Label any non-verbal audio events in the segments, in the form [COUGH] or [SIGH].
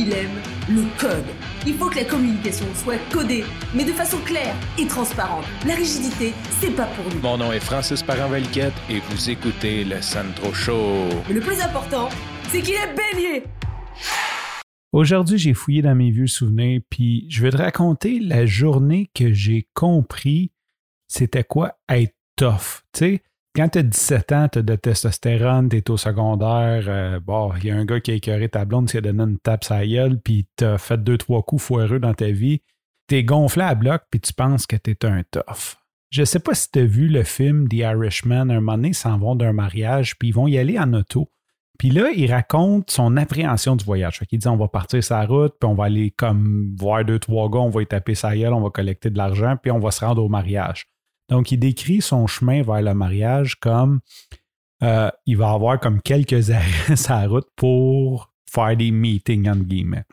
il aime le code. Il faut que la communication soit codée, mais de façon claire et transparente. La rigidité, c'est pas pour nous. Mon nom est Francis parent et vous écoutez le Sandro Show. Mais le plus important, c'est qu'il est bélier. Aujourd'hui, j'ai fouillé dans mes vieux souvenirs, puis je vais te raconter la journée que j'ai compris c'était quoi être tough. Tu sais, quand tu as 17 ans, tu as de testostérone, tu es au secondaire, euh, bon, il y a un gars qui a écœuré ta blonde, qui a donné une tape sa gueule, puis tu as fait deux, trois coups foireux dans ta vie. Tu es gonflé à bloc, puis tu penses que tu es un tough. Je sais pas si tu as vu le film The Irishman, un moment donné, ils s'en vont d'un mariage, puis ils vont y aller en auto. Puis là, il raconte son appréhension du voyage. Fait il dit on va partir sa route, puis on va aller comme voir deux, trois gars, on va y taper sa gueule, on va collecter de l'argent, puis on va se rendre au mariage. Donc, il décrit son chemin vers le mariage comme euh, il va avoir comme quelques [LAUGHS] arrêts sa route pour faire des meetings, entre guillemets.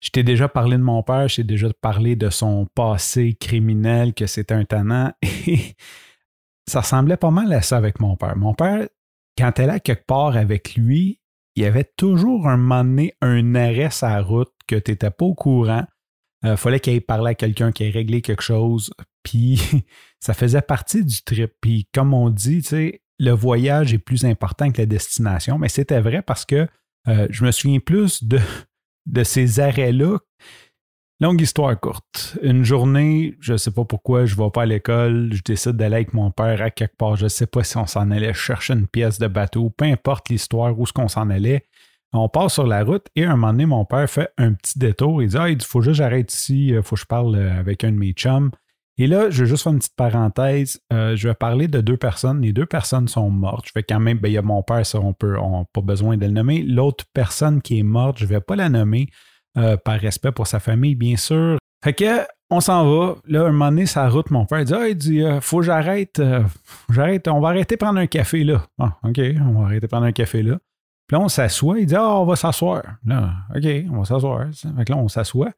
Je t'ai déjà parlé de mon père, je t'ai déjà parlé de son passé criminel, que c'était un tannant, [LAUGHS] et ça ressemblait pas mal à ça avec mon père. Mon père, quand elle est quelque part avec lui, il y avait toujours un moment donné un arrêt sa route que tu n'étais pas au courant. Il euh, fallait qu'il parler à quelqu'un qui ait réglé quelque chose. Puis [LAUGHS] ça faisait partie du trip. Puis comme on dit, tu sais, le voyage est plus important que la destination. Mais c'était vrai parce que euh, je me souviens plus de, [LAUGHS] de ces arrêts-là. Longue histoire courte. Une journée, je ne sais pas pourquoi, je ne vais pas à l'école, je décide d'aller avec mon père à quelque part. Je ne sais pas si on s'en allait chercher une pièce de bateau, peu importe l'histoire, où ce qu'on s'en allait. On passe sur la route et à un moment donné, mon père fait un petit détour. Il dit Ah, il faut juste j'arrête ici, il faut que je parle euh, avec un de mes chums. Et là, je vais juste faire une petite parenthèse. Euh, je vais parler de deux personnes. Les deux personnes sont mortes. Je vais quand même, ben, il y a mon père, ça, on peut, on pas besoin de le nommer. L'autre personne qui est morte, je ne vais pas la nommer euh, par respect pour sa famille, bien sûr. Fait que, on s'en va. Là, un moment donné, sa route, mon père dit Ah, il dit, euh, faut que j'arrête. j'arrête. On va arrêter prendre un café là. Ah, OK, on va arrêter prendre un café là. Puis là, on s'assoit. Il dit Ah, on va s'asseoir. Là, OK, on va s'asseoir. Fait que là, on s'assoit.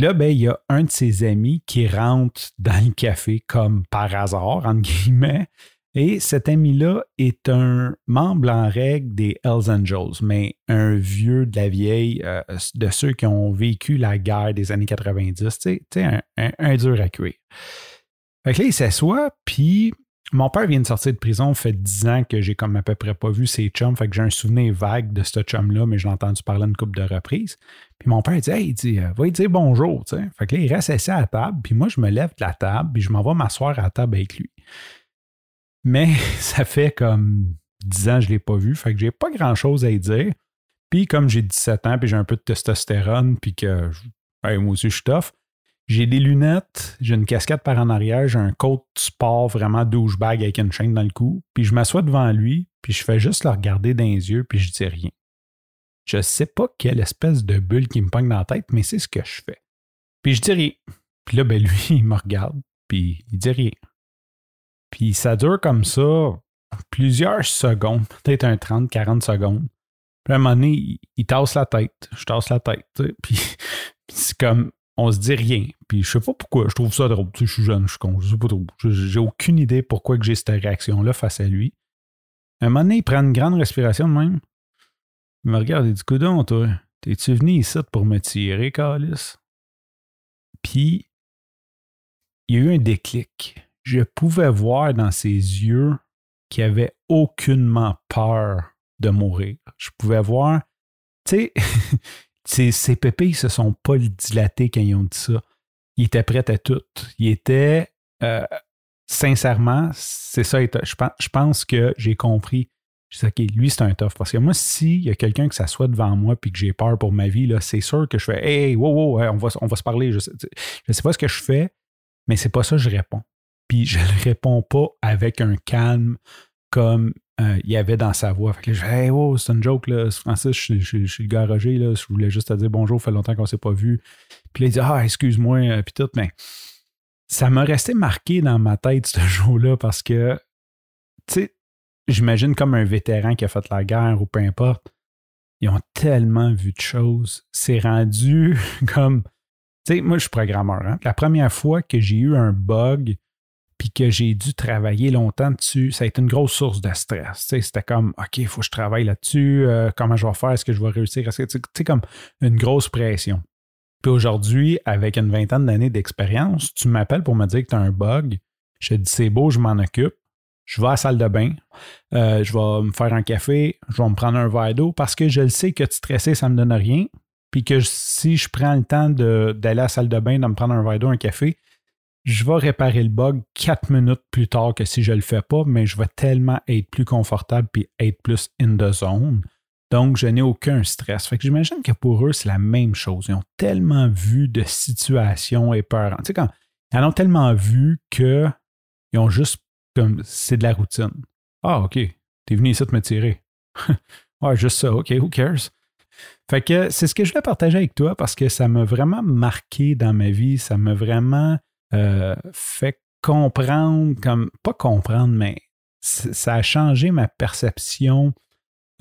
Là, ben, il y a un de ses amis qui rentre dans le café comme par hasard, entre guillemets. Et cet ami-là est un membre en règle des Hells Angels, mais un vieux de la vieille, euh, de ceux qui ont vécu la guerre des années 90, tu sais, un, un, dur à cuire. Fait que là, il s'assoit, puis mon père vient de sortir de prison, fait 10 ans que j'ai comme à peu près pas vu ses chums, fait que j'ai un souvenir vague de ce chum-là, mais j'ai entendu parler une couple de reprises. Puis mon père dit, hey, il dit, euh, va lui dire bonjour, tu sais. Fait que là, il reste assis à la table, puis moi, je me lève de la table, puis je m'en vais m'asseoir à table avec lui. Mais [LAUGHS] ça fait comme 10 ans que je ne l'ai pas vu, fait que j'ai pas grand-chose à y dire. Puis comme j'ai 17 ans, puis j'ai un peu de testostérone, puis que moi aussi je suis tough, j'ai des lunettes, j'ai une casquette par en arrière, j'ai un coat sport vraiment douchebag avec une chaîne dans le cou, puis je m'assois devant lui, puis je fais juste le regarder dans les yeux, puis je dis rien. Je sais pas quelle espèce de bulle qui me pogne dans la tête, mais c'est ce que je fais. Puis je dis rien. Puis là, ben lui, [LAUGHS] il me regarde, puis il dit rien. Puis ça dure comme ça plusieurs secondes, peut-être un 30, 40 secondes. Puis à un moment donné, il, tasse la tête, je tasse la tête, [LAUGHS] puis c'est comme on se dit rien. Puis je sais pas pourquoi, je trouve ça drôle. je suis jeune, je suis con, je sais pas trop. J'ai aucune idée pourquoi que j'ai cette réaction-là face à lui. À un moment donné, il prend une grande respiration de même. Il me regarde et dit Coudon, toi, t'es-tu venu ici pour me tirer, Calis? Puis, il y a eu un déclic. Je pouvais voir dans ses yeux qu'il avait aucunement peur de mourir. Je pouvais voir, tu sais, [LAUGHS] Ses, ses pépilles se sont pas dilatées quand ils ont dit ça. Il était prêt à tout. Il était, euh, sincèrement, c'est ça. Je pense, que j'ai compris. Je dis, OK, lui, c'est un tough. Parce que moi, s'il y a quelqu'un qui s'assoit devant moi et que j'ai peur pour ma vie, c'est sûr que je fais Hey, wow, wow, on, va, on va se parler. Je sais, je sais pas ce que je fais, mais c'est pas ça que je réponds. Puis je ne réponds pas avec un calme comme euh, il y avait dans sa voix. Fait que je hey, wow, c'est une joke, là. Francis, je, suis le gars là. Je voulais juste te dire bonjour, fait longtemps qu'on ne s'est pas vu. Puis là, il dit, ah, excuse-moi, euh, puis tout. Mais ça m'a resté marqué dans ma tête ce [LAUGHS] jour-là parce que, tu sais, j'imagine comme un vétéran qui a fait la guerre ou peu importe. Ils ont tellement vu de choses. C'est rendu [LAUGHS] comme. Tu sais, moi, je suis programmeur. Hein. La première fois que j'ai eu un bug puis que j'ai dû travailler longtemps dessus, ça a été une grosse source de stress. C'était comme, OK, il faut que je travaille là-dessus, euh, comment je vais faire, est-ce que je vais réussir? C'est comme une grosse pression. Puis aujourd'hui, avec une vingtaine d'années d'expérience, tu m'appelles pour me dire que tu as un bug. Je te dis, c'est beau, je m'en occupe. Je vais à la salle de bain, euh, je vais me faire un café, je vais me prendre un verre d'eau parce que je le sais que te stresser, ça ne me donne rien. Puis que si je prends le temps d'aller à la salle de bain, de me prendre un verre d'eau, un café, je vais réparer le bug quatre minutes plus tard que si je ne le fais pas, mais je vais tellement être plus confortable puis être plus in the zone. Donc, je n'ai aucun stress. Fait que j'imagine que pour eux, c'est la même chose. Ils ont tellement vu de situations épeurantes. Tu sais, quand ils en ont tellement vu qu'ils ont juste comme c'est de la routine. Ah, OK. T'es venu ici te me tirer. [LAUGHS] ouais, juste ça. OK, who cares? Fait que c'est ce que je vais partager avec toi parce que ça m'a vraiment marqué dans ma vie. Ça m'a vraiment euh, fait comprendre, comme pas comprendre, mais ça a changé ma perception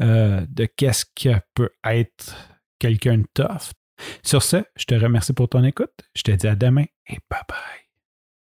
euh, de qu'est-ce que peut être quelqu'un de tough. Sur ce, je te remercie pour ton écoute. Je te dis à demain et bye bye.